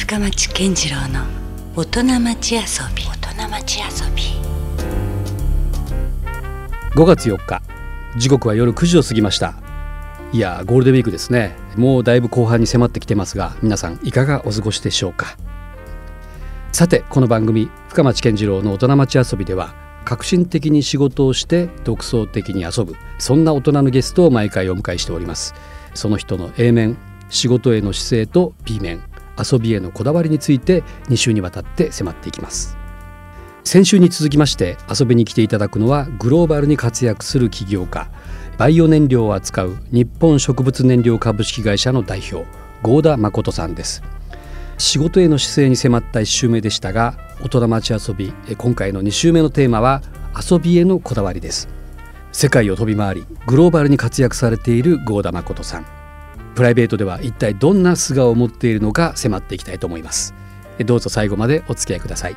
深町健次郎の大人町遊び。大人町遊び。5月4日。時刻は夜9時を過ぎました。いやゴールデンウィークですね。もうだいぶ後半に迫ってきてますが皆さんいかがお過ごしでしょうか？さてこの番組深町健次郎の大人町遊びでは革新的に仕事をして独創的に遊ぶそんな大人のゲストを毎回お迎えしております。その人の A 面仕事への姿勢と B 面遊びへのこだわりについて2週にわたって迫っていきます。先週に続きまして遊びに来ていただくのはグローバルに活躍する起業家バイオ燃料を扱う日本植物燃料株式会社の代表合田誠さんです。仕事への姿勢に迫った1週目でしたが大人町遊び今回の2週目のテーマは遊びへのこだわりです。世界を飛び回りグローバルに活躍されている合田誠さん。プライベートでは一体どんな素顔を持っているのか迫っていきたいと思います。どうぞ最後までお付き合いください。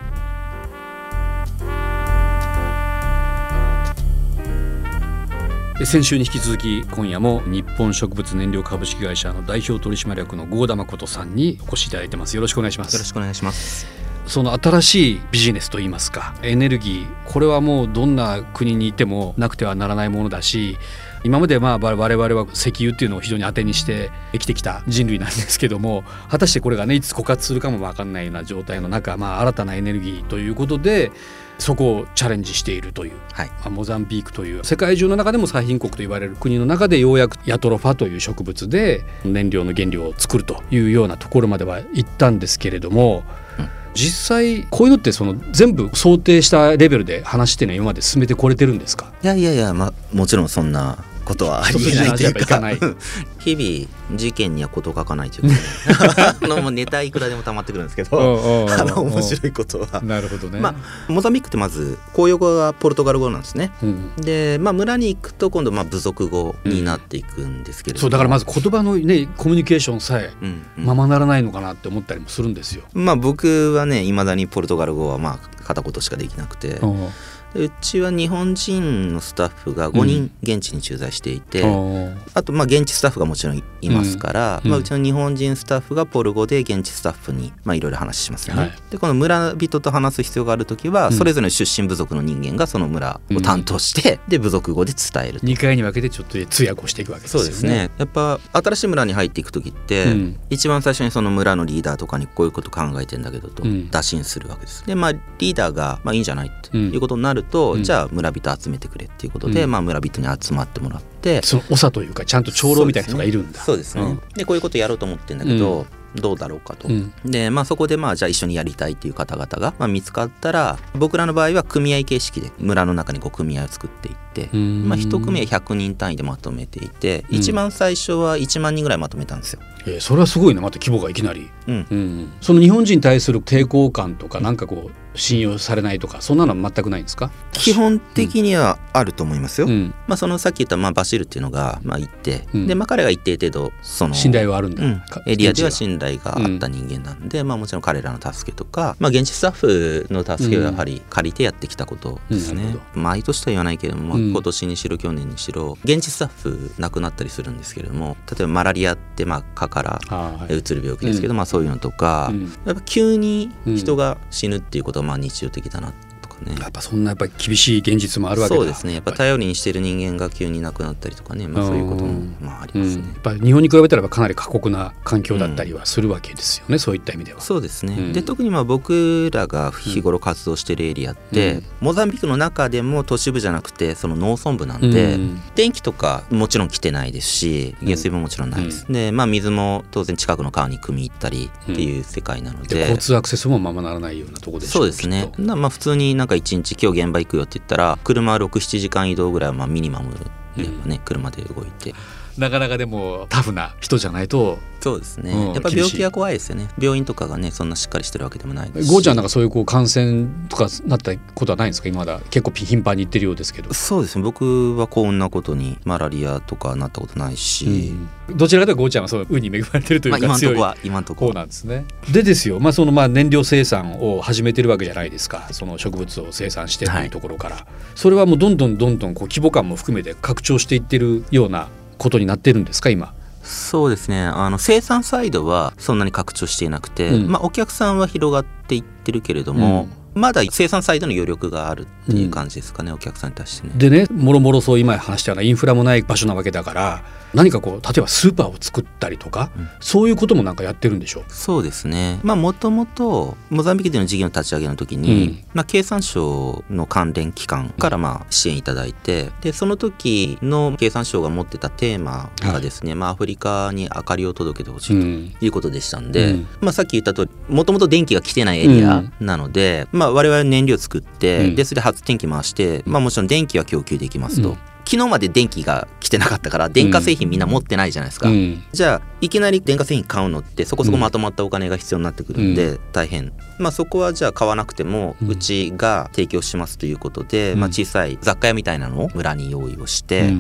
先週に引き続き今夜も日本植物燃料株式会社の代表取締役の合田誠さんにお越しいただいてます。よろしくお願いします。よろしくお願いします。その新しいビジネスといいますかエネルギー。これはもうどんな国にいてもなくてはならないものだし今までまあ我々は石油っていうのを非常に当てにして生きてきた人類なんですけども果たしてこれがねいつ枯渇するかも分かんないような状態の中、まあ、新たなエネルギーということでそこをチャレンジしているという、はい、モザンビークという世界中の中でも最貧国と言われる国の中でようやくヤトロファという植物で燃料の原料を作るというようなところまでは行ったんですけれども。実際こういうのってその全部想定したレベルで話っていうのは今まで進めてこれてるんですか？いやいやいや、まあ、もちろんそんなことはありえないというか。日々事件には事書かないとい うか、ね、のネタいくらでも溜まってくるんですけどあの面白いことは。なるほどね、まあ、モザンビークってまず公用語がポルトガル語なんですね、うん、で、まあ、村に行くと今度まあ部族語になっていくんですけれども、うん、そうだからまず言葉のねコミュニケーションさえままならないのかなって思ったりもするんですよ、まあ僕はねいまだにポルトガル語はまあ片言しかできなくて、うちは日本人のスタッフが5人現地に駐在していて、うん、あとまあ現地スタッフがもちろんいますから、うん、まあ、うちの日本人スタッフがポル語で現地スタッフにいろいろ話しますよね。はい、でこの村人と話す必要がある時はそれぞれの出身部族の人間がその村を担当して、で部族語で伝える2回に分けてちょっと通訳をしていくわけですよね。そうですね。やっぱ新しい村に入っていく時って、一番最初にその村のリーダーとかにこういうこと考えてんだけどと打診するわけです。でまあリーダーがまあいいんじゃないということになると、じゃあ村村人集めてくれっていうことで、うん、まあ、村人に集まってもらってその長というかちゃんと長老みたいな人がいるんだ。そうですね、うん、でこういうことやろうと思ってんだけど、どうだろうかと、うん、でまあそこでまあじゃあ一緒にやりたいっていう方々が、まあ、見つかったら僕らの場合は組合形式で村の中にこう組合を作っていって、まあ、一組合100人単位でまとめていて、うん、一番最初は1万人ぐらいまとめたんですよ。えー、それはすごいね。また規模がいきなり、うん、うん、その日本人に対する抵抗感とかなんかこう信用されないとかそんなのは全くないんですか？基本的にはあると思いますよ、うん、まあ、そのさっき言ったまあバシルっていうのがまあ言って、うん、でまあ、彼が一定程度その信頼はあるんだ、エリアでは信頼があった人間なんで、まあ、もちろん彼らの助けとか、まあ、現地スタッフの助けをやはり借りてやってきたことですね、毎年とは言わないけれども、今年にしろ去年にしろ現地スタッフ亡くなったりするんですけれども例えばマラリアってまあ蚊からうつる病気ですけど、まあ、そういうのとか、やっぱ急に人が死ぬっていうことはまあ日常的だなね。やっぱそんなやっぱ厳しい現実もあるわけそうですね。やっぱ頼りにしている人間が急に亡くなったりとかね、まあ、そういうこともまあありますね、やっぱ日本に比べたらかなり過酷な環境だったりはするわけですよね、うん、そういった意味では。そうですね、うん、で特にまあ僕らが日頃活動しているエリアって、うん、モザンビークの中でも都市部じゃなくてその農村部なんで、電気とかもちろん来てないですし下水ももちろんないです、でまあ水も当然近くの川に汲み入ったりっていう世界なので,、交通アクセスもままならないようなところでそうですね。まあ普通になんか一日今日現場行くよって言ったら車67時間移動ぐらいはまあミニマムやっぱね、車で動いてなかなかでもタフな人じゃないとそうですね、うん、やっぱ病気は怖いですよね。病院とかがねそんなしっかりしてるわけでもないですしゴーちゃんなんかそういうこう感染とかなったことはないんですか今だ結構頻繁に行ってるようですけど。そうですね。僕はこんなことにマラリアとかなったことないし、うん、どちらかというとゴーちゃんはそう運に恵まれてるというか、まあ、今のとこは今のとこ。ろなんですね。でですよ、まあ、そのまあ燃料生産を始めてるわけじゃないですか。その植物を生産してというところから、はい、それはもうどんどんどんどんこう規模感も含めて拡張していってるようなことになってるんですか今？そうですね。あの生産サイドはそんなに拡張していなくて、うん、まあ、お客さんは広がっていってるけれども、うん、まだ生産サイドの余力があるっていう感じですかね、お客さんに対してね。でねもろもろそう今話したようなインフラもない場所なわけだから何かこう例えばスーパーを作ったりとか、うん、そういうこともなんかやってるんでしょう？そうですね。まあもともとモザンビークでの事業の立ち上げの時に、うん、まあ、経産省の関連機関からまあ支援いただいてでその時の経産省が持ってたテーマがですね、はい、まあ、アフリカに明かりを届けてほしいということでしたんで、うん、まあ、さっき言った通りもともと電気が来てないエリアなので、まあ、我々燃料作って、でそれで発電機回して、まあ、もちろん電気は供給できますと。昨日まで電気が来てなかったから電化製品みんな持ってないじゃないですか、うん、じゃあいきなり電化製品買うのってそこそこまとまったお金が必要になってくるんで大変、まあそこはじゃあ買わなくてもうちが提供しますということで、まあ、小さい雑貨屋みたいなのを村に用意をして、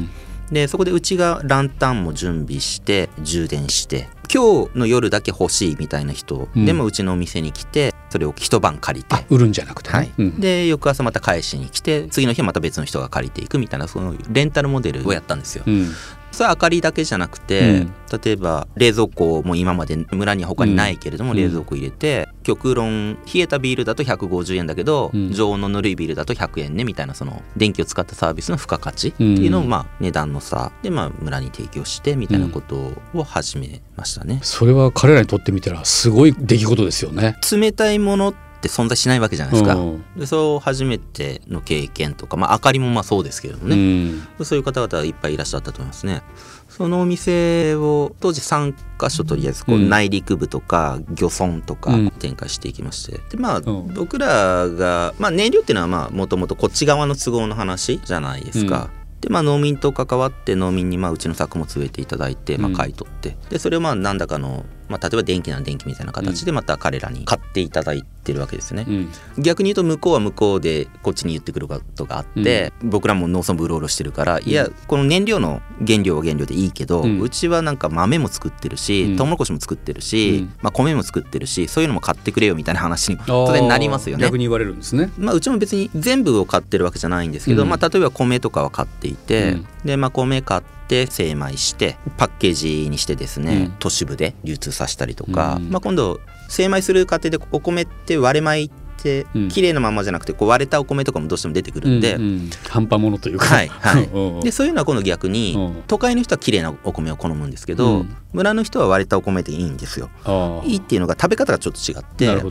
でそこでうちがランタンも準備して充電して今日の夜だけ欲しいみたいな人でもうちのお店に来てそれを一晩借りて。売るんじゃなくて、ね、はい、うん、で翌朝また返しに来て次の日また別の人が借りていくみたいなそのレンタルモデルをやったんですよ。うん、それは明かりだけじゃなくて、うん、例えば冷蔵庫も今まで村には他にないけれども、冷蔵庫入れて極論冷えたビールだと150円だけど、常温のぬるいビールだと100円ねみたいなその電気を使ったサービスの付加価値っていうのをまあ値段の差。でまあ村に提供してみたいなことを始めましたね。それは彼らにとってみたらすごい出来事ですよね。冷たいものって存在しないわけじゃないですか。でそう初めての経験とか、まあ、明かりもまあそうですけれどもね、うん、そういう方々いっぱいいらっしゃったと思いますね。そのお店を当時3か所とりあえずこう内陸部とか漁村とか展開していきまして。でまあ僕らが、まあ、燃料っていうのはまあもともとこっち側の都合の話じゃないですか。でまあ、農民と関わって農民にまあうちの作物植えていただいて、まあ、買い取って、でそれをまあ何らかのまあ、例えば電気な電気みたいな形でまた彼らに買っていただいてるわけですね、うん、逆に言うと向こうは向こうでこっちに言ってくることがあって、うん、僕らも農村部うろうろしてるから、いやこの燃料の原料は原料でいいけど、うちはなんか豆も作ってるし、トウモロコシも作ってるし、まあ、米も作ってるしそういうのも買ってくれよみたいな話に当然なりますよね。逆に言われるんですね、まあ、うちも別に全部を買ってるわけじゃないんですけど、まあ、例えば米とかは買っていて、でまあ米買ってて精米してパッケージにしてですね、うん、都市部で流通させたりとか、うん、まあ、今度精米する過程でお米って割れ米って綺麗なままじゃなくてこう割れたお米とかもどうしても出てくるんで、うん。うん、半端ものというか、はい。は い、でそういうのは今度逆に都会の人は綺麗なお米を好むんですけど、村の人は割れたお米でいいんですよ。いいっていうのが食べ方がちょっと違って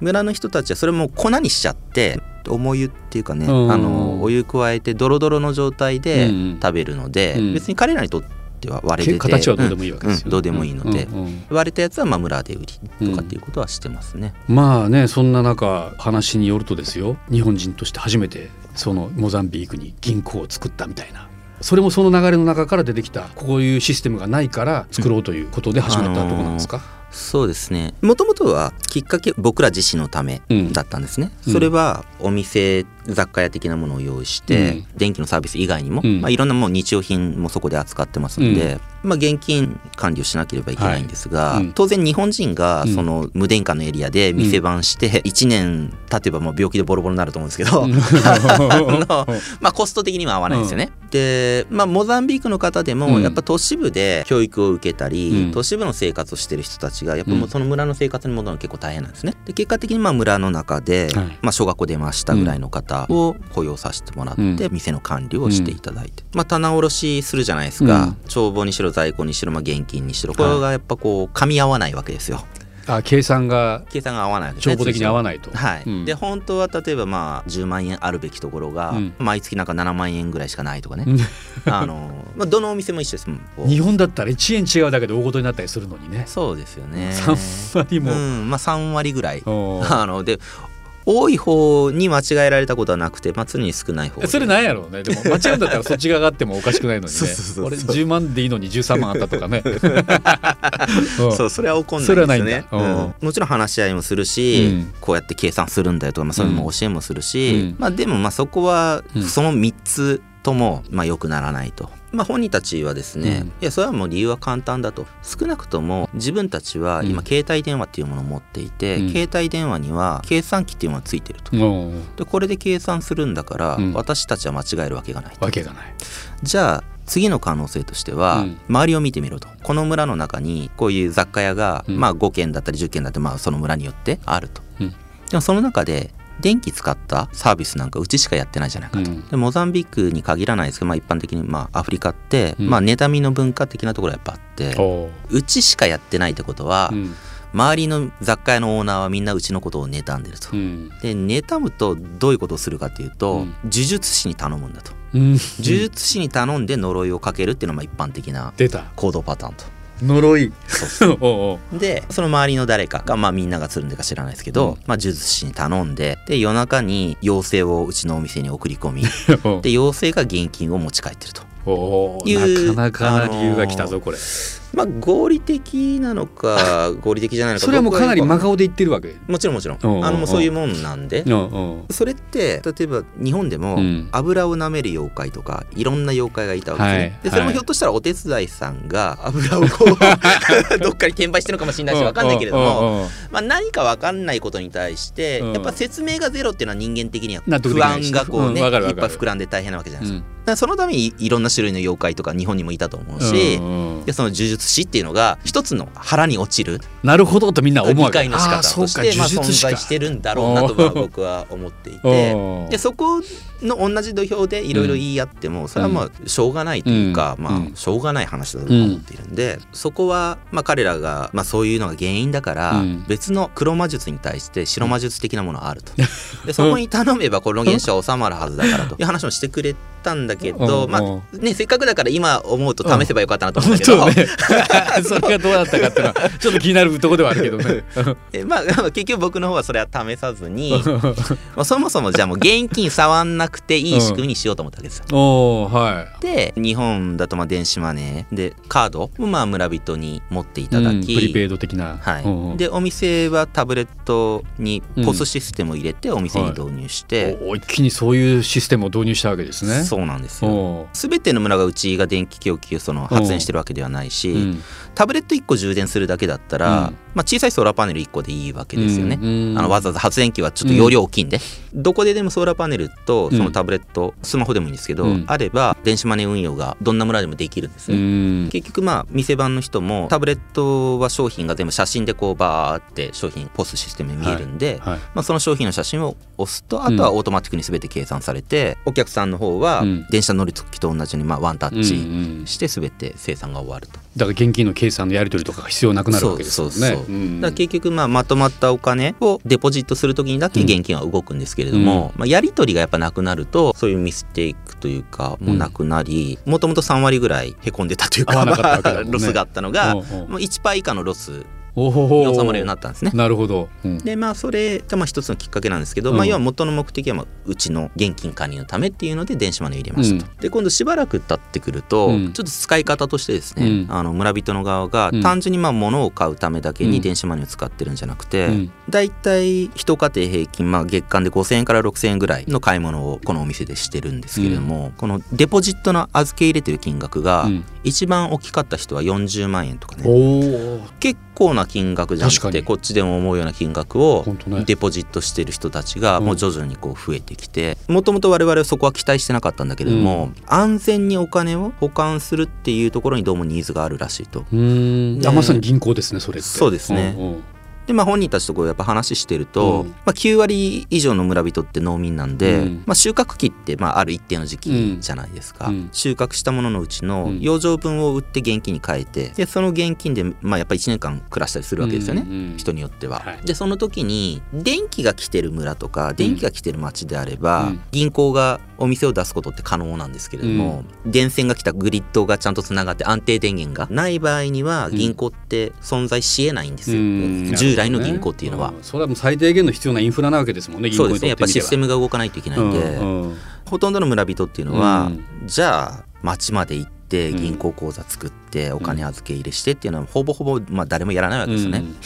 村の人たちはそれも粉にしちゃって重湯っていうかね、あのお湯加えてドロドロの状態で食べるので、別に彼らにとっては割れてて形はどうでもいいわけですよ、ね。うん、どうでもいいので、割れたやつはまあ村で売りとかっていうことはしてますね、まあねそんな中話によるとですよ。日本人として初めてそのモザンビークに銀行を作ったみたいなそれもその流れの中から出てきたこういうシステムがないから作ろうということで始めたところなんですか、あのーそうですね。もともとはきっかけ僕ら自身のためだったんですね、うん、それはお店雑貨屋的なものを用意して、うん、電気のサービス以外にも、うん、まあ、いろんなもう日用品もそこで扱ってますので、まあ、現金管理をしなければいけないんですが、はい、当然日本人がその無電化のエリアで店番して1年経てばもう病気でボロボロになると思うんですけど まあコスト的には合わないですよね。で、まあ、モザンビークの方でもやっぱ都市部で教育を受けたり、都市部の生活をしてる人たちがやっぱもうその村の生活に戻るの結構大変なんですね。で結果的にまあ村の中で、まあ、小学校出ましたぐらいの方を雇用させてもらって、店の管理をしていただいて、まあ、棚卸しするじゃないですか、帳簿にしろ在庫にしろ、まあ、現金にしろこれがやっぱこう噛み合わないわけですよ。あ計算が計算が合わない帳簿的に合わないと。はい、うん、で本当は例えばまあ10万円あるべきところが、うん、毎月なんか7万円ぐらいしかないとかね。あの、まあ、どのお店も一緒です日本だったら1円違うだけで大事になったりするのにねそうですよね3割も、うん。まあ、3割ぐらいあので多い方に間違えられたことはなくて、まあ、常に少ない方それなんやろうね。でも 間違うんだったらそっちが上がってもおかしくないのにね。俺10万でいいのに13万あったとかね。そうそれは怒んないですね、うん、もちろん話し合いもするし、うん、こうやって計算するんだよとか、まあ、そういうのも教えもするし、うん、まあ、でもまあそこはその3つともまあ良くならないと。まあ、本人たちはですね、うん、いやそれはもう理由は簡単だと。少なくとも自分たちは今携帯電話っていうものを持っていて、うん、携帯電話には計算機っていうものがついてると、でこれで計算するんだから、私たちは間違えるわけがないわけがない。じゃあ次の可能性としては、うん。周りを見てみろと。この村の中にこういう雑貨屋が、うん。まあ、5軒だったり10軒だったり、まあ、その村によってあると、うん。でもその中で電気使ったサービスなんかうちしかやってないじゃないかと、うん。でモザンビークに限らないですけど、まあ、一般的にまあアフリカって、うん。まあ、妬みの文化的なところがやっぱあってう。ちしかやってないってことは、うん。周りの雑貨屋のオーナーはみんなうちのことを妬んでると。うん。で妬むとどういうことをするかっていうと、うん。呪術師に頼むんだと。うん。呪術師に頼んで呪いをかけるっていうのがまあ一般的な行動パターンと。呪い。でその周りの誰かがまあみんながつるんでか知らないですけど、うん。まあ、呪術師に頼んでで夜中に妖精をうちのお店に送り込み。で妖精が現金を持ち帰ってると。おなかなかな理由が来たぞこれまあ合理的なのか 合理的じゃないのかそれはもうかなり真僕顔で言ってるわけ。もちろんもちろん。あのもうそういうもんなんで。それって例えば日本でもうん。油を舐める妖怪とかいろんな妖怪がいたわけですね、はいでそれもひょっとしたらお手伝いさんが油をこう どっかに転売してるのかもしれないし分かんないけれども、まあ、何か分かんないことに対してうん。やっぱ説明がゼロっていうのは人間的には不安がこうね、いっぱい膨らんで大変なわけじゃないですか,、そのためにいろんな種類の妖怪とか日本にもいたと思うし、でその呪術師っていうのが一つの腹に落ちるなるほどとみんな思う理解の仕方としてまあ存在してるんだろうなとまあ僕は思っていて。でそこの同じ土俵でいろいろ言い合ってもそれはまあしょうがないというか、まあしょうがない話だと思っているんで、そこはまあ彼らがまあそういうのが原因だから、うん。別の黒魔術に対して白魔術的なものがあると。でそこに頼めばこの現象は収まるはずだからという話もしてくれたんだけど、うん。まあねせっかくだから今思うと試せばよかったなと思うんだけど、そうね。それがどうだったかっていうのは ちょっと気になるところではあるけどね。えまあ結局僕の方はそれは試さずにまあそもそもじゃあもう現金触んなくていい仕組みにしようと思ったわけですよ。おーはい。で日本だとまあ電子マネー。でカードをまあ村人に持っていただうんき、プリペイド的な。はい。うんうん。でお店はタブレットにポスシステムを入れてお店に導入して、お一気にそういうシステムを導入したわけですね。そうなんですよ。全ての村がうちが電気供給その発電してるわけではないし、うん。タブレット1個充電するだけだったら、うん。まあ、小さいソーラーパネル1個でいいわけですよね。うんあのわざわざ発電機はちょっと容量大きいんで、どこででもソーラーパネルとそのタブレット、スマホでもいいんですけど、うん。あれば電子マネー運用がどんな村でもできるんですうね。ん。結局まあ店番の人もタブレットは商品が全部写真でこうバーって商品ポスシステムに見えるんで、はい。まあ、その商品の写真を押すとあとはオートマティックに全て計算されて、お客さんの方はうん。電車乗り時と同じにまあワンタッうんうチん。して全て生産が終わると。だから現金の計算のやり取りとかが必要なくなるわけですよね。そうそうそうう。んだから結局まあまとまったお金をデポジットするときにだけ現金は動くんですけれども、まあ、やり取りがやっぱなくなるとそういうミステイクというかもうなくなりもともと3割ぐらいへこんでたというか ロスがあったのがおうおうもう1パー以下のロスに収まるようになったんですね。なるほど、うん。でまあそれがまあ一つのきっかけなんですけど、うん。まあ要は元の目的はまあうちの現金管理のためっていうので電子マネーを入れましたと。で今度しばらく経ってくると、うん。ちょっと使い方としてですね、うん。あの村人の側がうん。単純にまあ物を買うためだけうん。に電子マネーを使ってるんじゃなくて、うん。だいたい一家庭平均、まあ、月間で5,000円から6,000円ぐらいの買い物をこのお店でしてるんですけれども、このデポジットの預け入れてる金額がうん。一番大きかった人は40万円とかね、結構な金額じゃなくてこっちでも思うような金額をデポジットしてる人たちがうん。もう徐々にこう増えてきてもともと我々はそこは期待してなかったんだけれども、安全にお金を保管するっていうところにどうもニーズがあるらしいと。まさに銀行ですねそれって。そうですね。うんうんでまあ本人たちとこうやっぱ話してると、うん。まあ、9割以上の村人って農民なんで、うん。まあ、収穫期ってまあある一定の時期じゃないですか、うん。収穫したもののうちのうん。養生分を売って現金に変えてでその現金でまあやっぱ1年間暮らしたりするわけですよね、うんうん人によっては。はい。でその時に電気が来てる村とか電気が来てる町であれば、うん。銀行がお店を出すことって可能なんですけれども、電線が来たグリッドがちゃんとつながって安定電源がない場合には銀行って存在しえないんですよ、うん。従来の銀行っていうのは。んそれはもう最低限の必要なインフラなわけですもんねそうですね。やっぱシステムが動かないといけないんで、うんうん。ほとんどの村人っていうのは、うん。じゃあ町まで行ってうん。銀行口座作ってお金預け入れしてっていうのはほぼほぼまあ誰もやらないわけですよね。うん。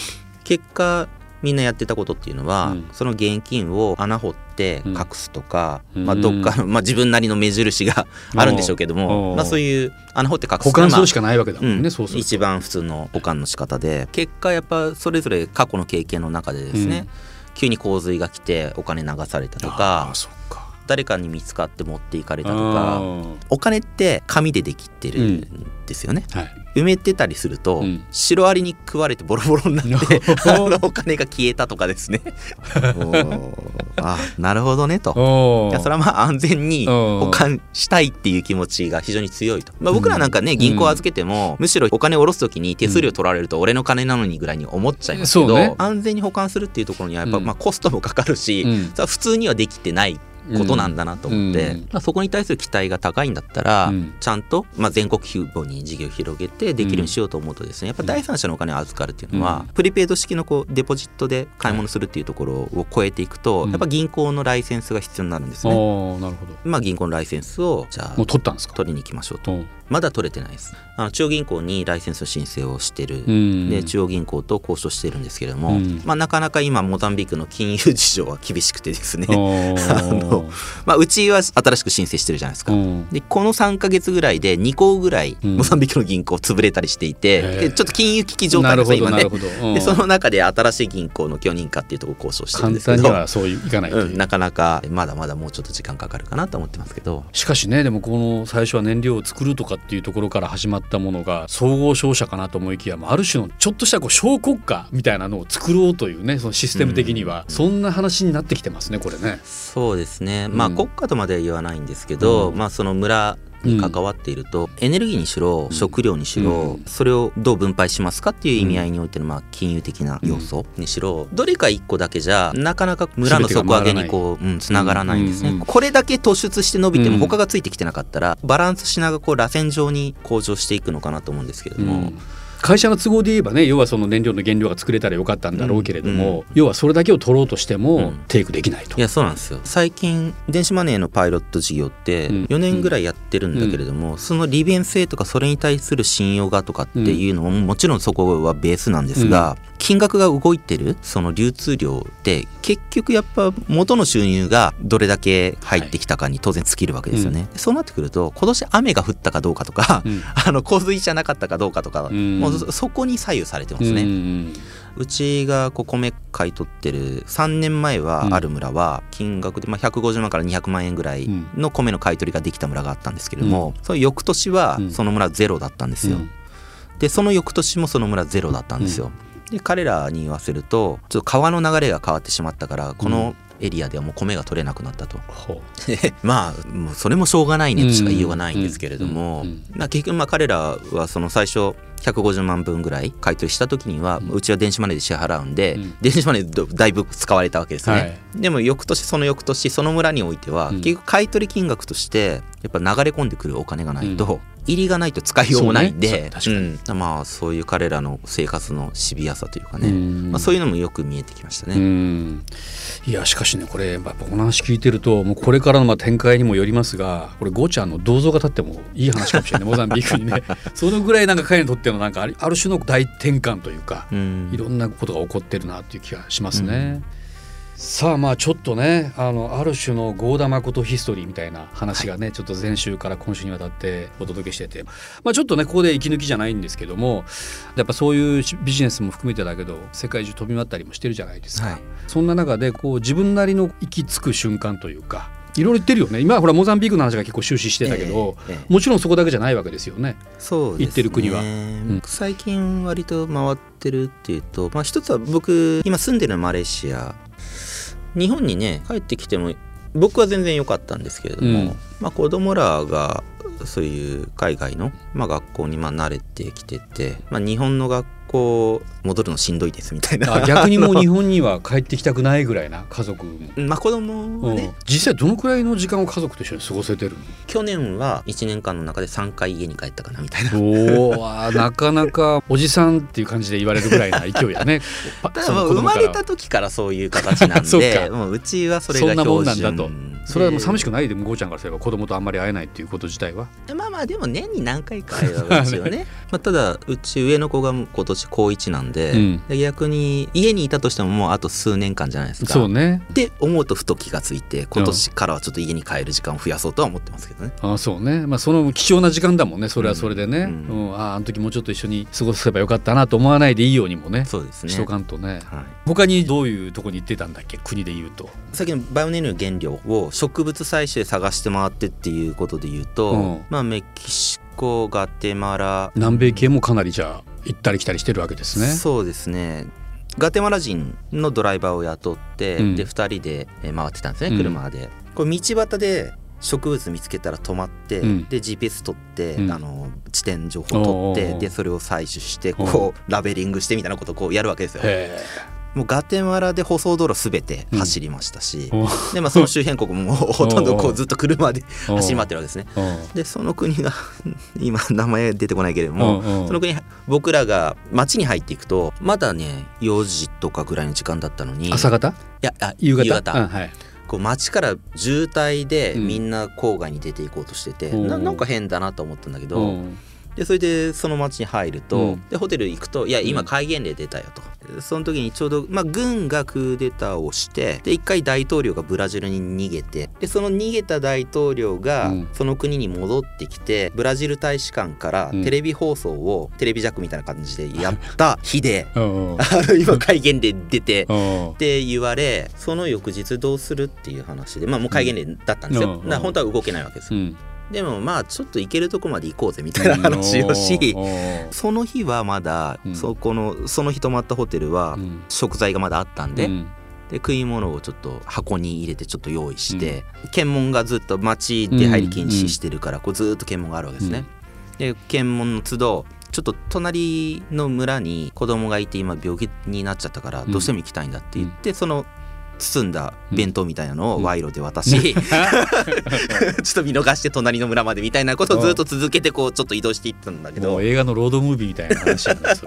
結果みんなやってたことっていうのは、うん。その現金を穴掘って隠すとか、うん。まあ、どっかの、まあ、自分なりの目印が あるんでしょうけどもまあ、そういう穴掘って隠す保管するしかかないわけだもんね、うん、そうすると。一番普通の保管の仕方で結果やっぱそれぞれ過去の経験の中でですね、急に洪水が来てお金流されたとか誰かに見つかって持っていかれたとかお金って紙でできてるんですよね、うんはい、埋めてたりすると、うん、シロアリに食われてボロボロになって お金が消えたとかですね。あなるほどねと。いやそれはまあ安全に保管したいっていう気持ちが非常に強いと、まあ、僕らなんかね銀行預けても、むしろお金を下ろす時に手数料取られると俺の金なのにぐらいに思っちゃいますけど、ね、安全に保管するっていうところにはやっぱ、まあコストもかかるし、普通にはできてないことなんだなと思って、うん、まあ、そこに対する期待が高いんだったら、うん、ちゃんと、まあ、全国規模に事業を広げてできるようにしようと思うとですねやっぱ第三者のお金を預かるっていうのは、プリペイド式のこうデポジットで買い物するっていうところを超えていくと、やっぱ銀行のライセンスが必要になるんですね。なるほど。まあ、銀行のライセンスをじゃあもう取ったんですか？取りに行きましょうと。まだ取れてないです。あの中央銀行にライセンス申請をしてる、で中央銀行と交渉してるんですけれども、まあ、なかなか今モザンビークの金融事情は厳しくてですね まあ、うちは新しく申請してるじゃないですか。でこの3か月ぐらいで2校ぐらいモザンビークの銀行潰れたりしていて、でちょっと金融危機状態で。す今ねでその中で新しい銀行の許認可っていうところ交渉してるんですけど簡単にはそういかないうん、なかなかまだまだもうちょっと時間かかるかなと思ってますけど。しかしねでもこの最初は燃料を作るとかっていうところから始まったものが総合商社かなと思いきやある種のちょっとしたこう小国家みたいなのを作ろうというねそのシステム的には、そんな話になってきてますねこれね。そうですね、まあ、国家とまでは言わないんですけど、まあ、その村に関わっていると、エネルギーにしろ食料にしろ、それをどう分配しますかっていう意味合いにおいてのまあ金融的な要素にしろどれか一個だけじゃなかなか村の底上げにこう、うん、つながらないんですね、これだけ突出して伸びても他がついてきてなかったらバランスしながらこう螺旋状に向上していくのかなと思うんですけれども。会社の都合で言えばね要はその燃料の原料が作れたらよかったんだろうけれども、うんうん、要はそれだけを取ろうとしてもテイクできないと、いやそうなんですよ。最近電子マネーのパイロット事業って4年ぐらいやってるんだけれども、その利便性とかそれに対する信用がとかっていうのももちろんそこはベースなんですが、金額が動いてるその流通量って結局やっぱ元の収入がどれだけ入ってきたかに当然尽きるわけですよね、はいうん、そうなってくると今年雨が降ったかどうかとか、うん、あの洪水じゃなかったかどうかとか、うん、もうそこに左右されてますね。うちがこう米買い取ってる3年前はある村は金額でまあ150万から200万円ぐらいの米の買い取りができた村があったんですけれども、その翌年はその村ゼロだったんですよ。でその翌年もその村ゼロだったんですよ。で彼らに言わせるとちょっと川の流れが変わってしまったからこのエリアではもう米が取れなくなったと、う。ん、まあもうそれもしょうがないねとしか言いようがないんですけれども、まあ、結局まあ彼らはその最初150万分ぐらい買い取りした時には、うちは電子マネーで支払うんで、電子マネーだいぶ使われたわけですね、はい、でも翌年その翌年その村においては、結局買い取り金額としてやっぱ流れ込んでくるお金がないと、入りがないと使いようもないんで、うん、まあそういう彼らの生活のシビアさというかね、まあ、そういうのもよく見えてきましたね。いやしかしねこれやっぱこの話聞いてるともうこれからのまあ展開にもよりますがこれゴーちゃんの銅像が立ってもいい話かもしれない モザンビークにね。そのぐらいなんか彼にとってのなんかある種の大転換というか、いろんなことが起こってるなっていう気がしますね。うんさあまあちょっとねあのある種の郷田誠ヒストリーみたいな話がね、はい、ちょっと前週から今週にわたってお届けしてて、まあ、ちょっとねここで息抜きじゃないんですけどもやっぱそういうビジネスも含めてだけど世界中飛び回ったりもしてるじゃないですか、はい、そんな中でこう自分なりの行き着く瞬間というかいろいろ言ってるよね。今ほらモザンビークの話が結構終始してたけど、えーえー、もちろんそこだけじゃないわけですよね。そう、ね、行ってる国は、うん、最近割と回ってるっていうと、まあ、一つは僕今住んでるマレーシア日本にね帰ってきても僕は全然良かったんですけれども、うん、まあ、子供らがそういう海外の、まあ、学校にまあ慣れてきてて、まあ、日本の学こう戻るのしんどいですみたいな。逆にもう日本には帰ってきたくないぐらいな家族。まあ子供はね、うん、実際どのくらいの時間を家族と一緒に過ごせてるの？去年は1年間の中で3回家に帰ったかなみたいな。おなかなかおじさんっていう感じで言われるぐらいな勢いだね。ただ生まれた時からそういう形なんで もううちはそれがそんなもんなんだとそれはもう寂しくないでもゴーちゃんからすれば子供とあんまり会えないっていうこと自体は。まあまあでも年に何回か会えるわけですよね まあ、ただうち上の子が今年高1なんでうん、で逆に家にいたとしてももうあと数年間じゃないですか。そうね。って思うとふと気がついて今年からはちょっと家に帰る時間を増やそうとは思ってますけどね、うん、あそうね。まあその貴重な時間だもんね。それはそれでね、うん、うん、ああの時もうちょっと一緒に過ごせばよかったなと思わないでいいようにもね。そうですね。しとかんとね、はい、他にどういうとこに行ってたんだっけ？国でいうと。さっきのバイオネルの原料を植物採取で探して回ってっていうことでいうと、まあメキシコガテマラ。南米系もかなりじゃあ行ったり来たりしてるわけですね。そうですね。ガテマラ人のドライバーを雇って、うん、で2人で回ってたんですね車で、うん、これ道端で植物見つけたら止まって、うん、で GPS 取って、うん、あの地点情報取ってでそれを採取してこうラベリングしてみたいなことをこうやるわけですよ。もうガテマラで舗装道路すべて走りましたし、うん、でまあ、その周辺国もほとんどこうずっと車で 走り回ってるわけですね。でその国が 今名前出てこないけれどもその国僕らが街に入っていくとまだね4時とかぐらいの時間だったのに朝方？いやあ夕方？はい。こう街から渋滞でみんな郊外に出ていこうとしてて、うん、なんか変だなと思ったんだけど、うん、でそれでその町に入ると、うん、でホテル行くと「いや今戒厳令出たよ」と。その時にちょうど、まあ、軍がクーデターをしてで一回大統領がブラジルに逃げてでその逃げた大統領がその国に戻ってきて、ブラジル大使館からテレビ放送を、テレビジャックみたいな感じでやった日で、今戒厳令出てって言われその翌日どうするっていう話でまあもう戒厳令だったんですよ。だから本当は動けないわけですよ。でもまあちょっと行けるとこまで行こうぜみたいな話をしその日はまだそこのその日泊まったホテルは食材がまだあったんで。で食い物をちょっと箱に入れてちょっと用意して、検問がずっと街出入り禁止してるから、こうずっと検問があるわけですね。で検問の都度ちょっと隣の村に子供がいて今病気になっちゃったからどうしても行きたいんだって言って、その包んだ弁当みたいなのを賄賂で渡し、うん、ちょっと見逃して隣の村までみたいなことをずっと続けてこうちょっと移動していったんだけど。映画のロードムービーみたいな話な んです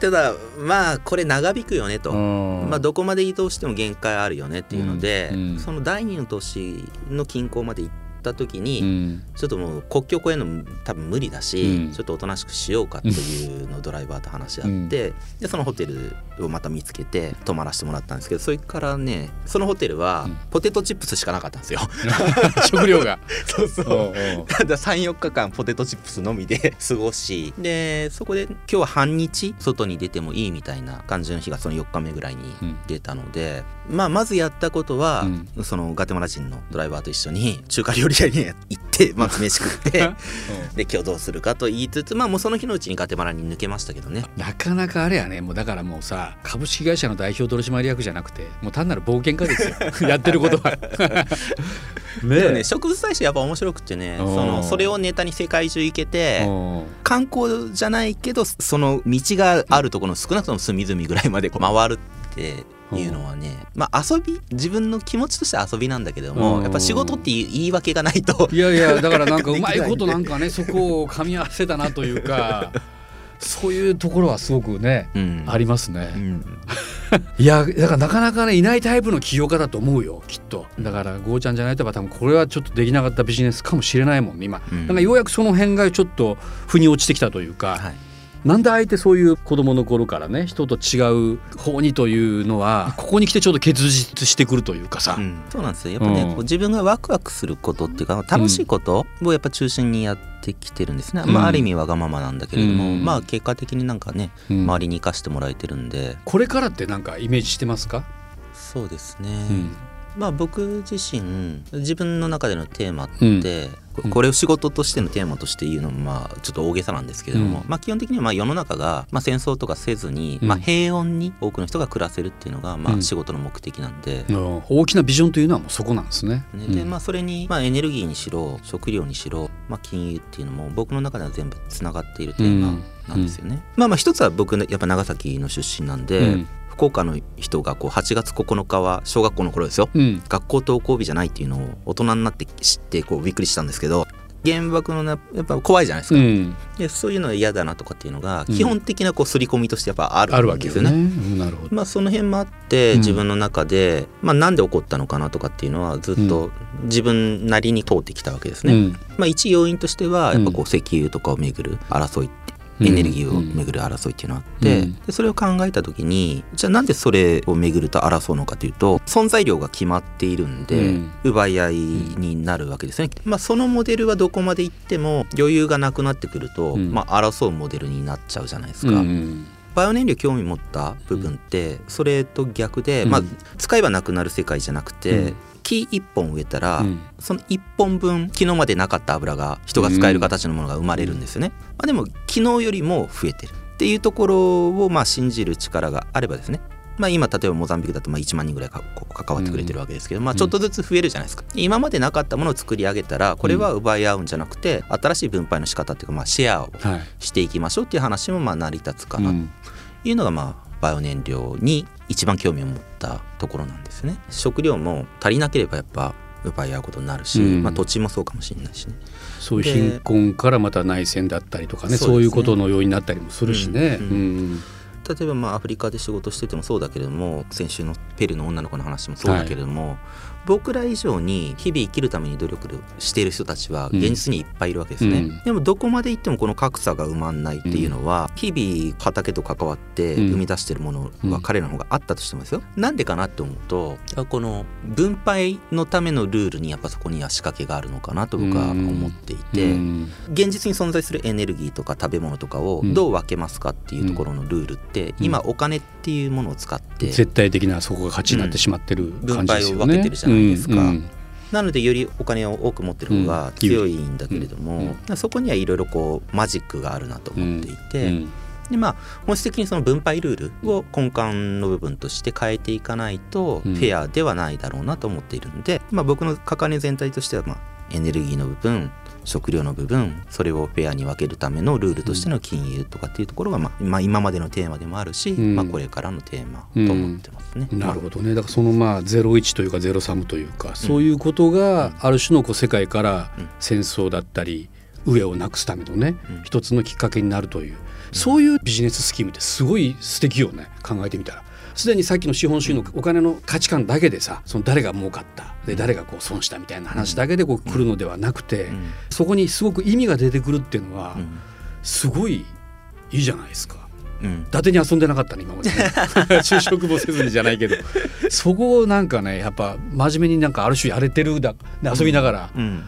ただまあこれ長引くよねと、まあ、どこまで移動しても限界あるよねっていうので、うん。うん、その第二の都市の近郊まで行ってった時に、うん、ちょっともう国境越えるの多分無理だし、うん、ちょっとおとなしくしようかっていうのをドライバーと話し合って、うん、でそのホテルをまた見つけて泊まらせてもらったんですけどそれからねそのホテルはポテトチップスしかなかったんですよ。食料が。そうそう。ただ34日間ポテトチップスのみで 過ごしでそこで今日は半日外に出てもいいみたいな感じの日がその4日目ぐらいに出たので、まあまずやったことは、そのガテマラ人のドライバーと一緒に中華料理屋に行ってまず 飯食って、うん、で今日どうするかと言いつつまあもうその日のうちにガテマラに抜けましたけどね。なかなかあれやね。もうだからもうさ株式会社の代表取締役じゃなくてもう単なる冒険家ですよ。やってることは。ねね植物採集やっぱ面白くてねそのそれをネタに世界中行けて観光じゃないけどその道があるところの少なくとも隅々ぐらいまで回るっていうのはね、まあ遊び自分の気持ちとして遊びなんだけども、やっぱ仕事っていう言い訳がないといやいやだからなんかうまいことなんかねそこを噛み合わせたなというかそういうところはすごくね、うん、ありますね、うん、いやだからなかなかねいないタイプの起業家だと思うよきっと。だからゴーちゃんじゃないと多分これはちょっとできなかったビジネスかもしれないもんね今、うん、なんかようやくその辺がちょっと腑に落ちてきたというか、はいなんであえてそういう子供の頃からね人と違う方にというのはここに来てちょっと結実してくるというかさ、うん、そうなんですよ。やっぱね、うん、こう自分がワクワクすることっていうか楽しいことをやっぱ中心にやってきてるんですね、うん、まあある意味わがままなんだけれども、まあ結果的になんかね周りに生かしてもらえてるんで。これからってなんかイメージしてますか？そうですね、まあ僕自身自分の中でのテーマって、うん、これを仕事としてのテーマとして言うのもまあちょっと大げさなんですけれども、うん、まあ基本的にはまあ世の中がまあ戦争とかせずに、まあ平穏に多くの人が暮らせるっていうのがまあ仕事の目的なんで、大きなビジョンというのはもうそこなんですね。ねでまあそれにまあエネルギーにしろ食料にしろ、まあ、金融っていうのも僕の中では全部つながっているテーマなんですよね。まあまあ一つは僕やっぱ長崎の出身なんで、福岡の人がこう8月9日は小学校の頃ですよ、うん、学校登校日じゃないっていうのを大人になって知ってこうびっくりしたんですけど原爆のなやっぱ怖いじゃないですか、うん、でそういうのは嫌だなとかっていうのが基本的なこう刷り込みとしてやっぱあるんですよね。ねなるほど。まあ、その辺もあって自分の中で、まあ、なんで起こったのかなとかっていうのはずっと自分なりに通ってきたわけですね。まあ、一要因としてはやっぱこう石油とかをめぐる争いっエネルギーをめぐる争いっていうのがあって、でそれを考えた時にじゃあなんでそれをめぐると争うのかというと存在量が決まっているんで、奪い合いになるわけですね。まあ、そのモデルはどこまでいっても余裕がなくなってくると、まあ、争うモデルになっちゃうじゃないですか。バイオ燃料興味持った部分ってそれと逆で、まあ、使えばなくなる世界じゃなくて、木1本植えたら、うん、その1本分昨日までなかった油が人が使える形のものが生まれるんですよね。まあ、でも昨日よりも増えてる。っていうところをまあ信じる力があればですね。まあ、今例えばモザンビークだとまあ1万人ぐらい関わってくれてるわけですけど、まあ、ちょっとずつ増えるじゃないですか、今までなかったものを作り上げたらこれは奪い合うんじゃなくて新しい分配の仕方っていうかまあシェアをしていきましょうっていう話もまあ成り立つかなと。いうのがまあバイオ燃料に一番興味を持ったところなんですね。食料も足りなければやっぱ奪い合うことになるし、うん、まあ、土地もそうかもしれないしね。そういう貧困からまた内戦だったりとかねそう、ね,、いうことの要因になったりもするしね。うん、うん。例えばまあアフリカで仕事しててもそうだけれども先週のペルーの女の子の話もそうだけれども、はい僕ら以上に日々生きるために努力している人たちは現実にいっぱいいるわけですね、うん、でもどこまで行ってもこの格差が埋まんないっていうのは、日々畑と関わって生み出してるものは彼らの方があったとしてますよ、うん、なんでかなって思うとこの分配のためのルールにやっぱそこには仕掛けがあるのかなと僕は思っていて、現実に存在するエネルギーとか食べ物とかをどう分けますかっていうところのルールって今お金っていうものを使って絶対的なそこが価値になってしまってる感じですよね、分配を分けてるじゃないですか。うん。うんなのでよりお金を多く持ってる方が強いんだけれども、うん、そこにはいろいろこうマジックがあるなと思っていて、うん、でまあ本質的にその分配ルールを根幹の部分として変えていかないとフェアではないだろうなと思っているので、まあ、僕の掲げ全体としてはまあエネルギーの部分食料の部分それをフェアに分けるためのルールとしての金融とかっていうところが、まあ、まあ、今までのテーマでもあるし、うん、まあ、これからのテーマと思ってますね。うん、なるほどね。だからそのまあ01というかゼロサムというかそういうことがある種のこう世界から戦争だったり上をなくすためのね、一つのきっかけになるという。そういうビジネススキームってすごい素敵よね。考えてみたら。すでにさっきの資本主義のお金の価値観だけでさその誰が儲かったで誰がこう損したみたいな話だけでこう来るのではなくて、そこにすごく意味が出てくるっていうのは、すごいいいじゃないですか。うん、伊達に遊んでなかったね今まで、ね、就職もせずにじゃないけど。そこをなんかねやっぱ真面目になんかある種やれてるだ遊びながら、うん。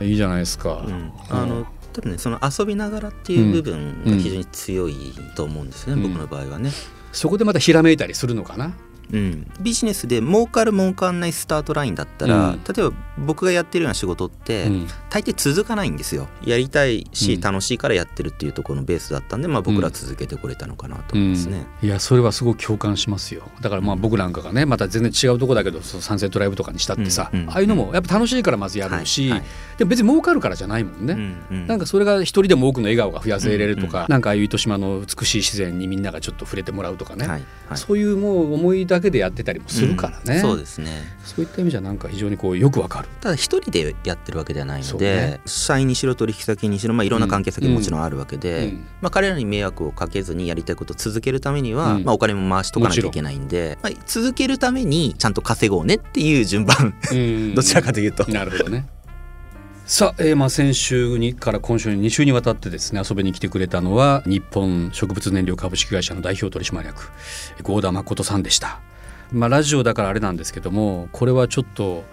うん、いいじゃないですか。あの多分ねその遊びながらっていう部分が非常に強いと思うんですね、僕の場合はね。そこでまたひらめいたりするのかなうん、ビジネスで儲かる儲かんないスタートラインだったら、うん、例えば僕がやってるような仕事って、うん、大抵続かないんですよ。やりたいし、楽しいからやってるっていうところのベースだったんで、まあ、僕ら続けてこれたのかなと思いますね、いやそれはすごく共感しますよ。だからまあ僕なんかがねまた全然違うとこだけどそのサンセットライブとかにしたってさ、ああいうのもやっぱ楽しいからまずやるし、はいはい、でも別に儲かるからじゃないもんね、うんうん、なんかそれが一人でも多くの笑顔が増やせれるとか、うん。うん、なんかああいう糸島の美しい自然にみんながちょっと触れてもらうとかね、はいはい、そういうもう思いだけでやってたりもするからね、うん、そうですね。そういった意味じゃなんか非常にこうよくわかる。ただ一人でやってるわけではないので、ね、社員にしろ取引先にしろ、まあ、いろんな関係先ももちろんあるわけで、うん、まあ、彼らに迷惑をかけずにやりたいことを続けるためには、まあ、お金も回しとかなきゃいけないんで、まあ、続けるためにちゃんと稼ごうねっていう順番。どちらかというと。なるほどねさあ、えー、まあ先週にから今週に2週にわたってですね遊びに来てくれたのは日本植物燃料株式会社の代表取締役合田誠さんでした。まあラジオだからあれなんですけどもこれはちょっと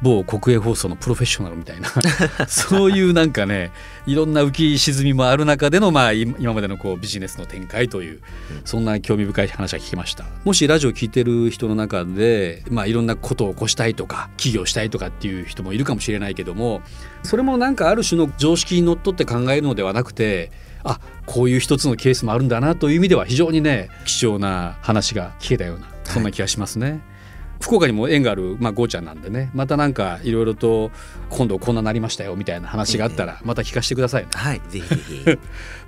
某国営放送のプロフェッショナルみたいな そういうなんかねいろんな浮き沈みもある中での、まあ、今までのこうビジネスの展開という、そんな興味深い話は聞きましたもしラジオ聞いてる人の中で、まあ、いろんなことを起こしたいとか起業したいとかっていう人もいるかもしれないけどもそれもなんかある種の常識にのっとって考えるのではなくてあこういう一つのケースもあるんだなという意味では非常にね貴重な話が聞けたようなそんな気がしますね。はい福岡にも縁がある、まあ、ゴーちゃんなんでね。またなんかいろいろと今度こんななりましたよみたいな話があったらまた聞かせてください、ね、はいぜひぜ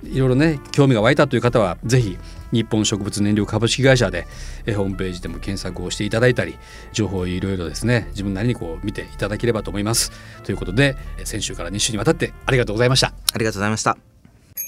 ひ。いろいろね興味が湧いたという方はぜひ日本植物燃料株式会社でホームページでも検索をしていただいたり情報をいろいろですね自分なりにこう見ていただければと思います。ということで先週から2週にわたってありがとうございました。ありがとうございました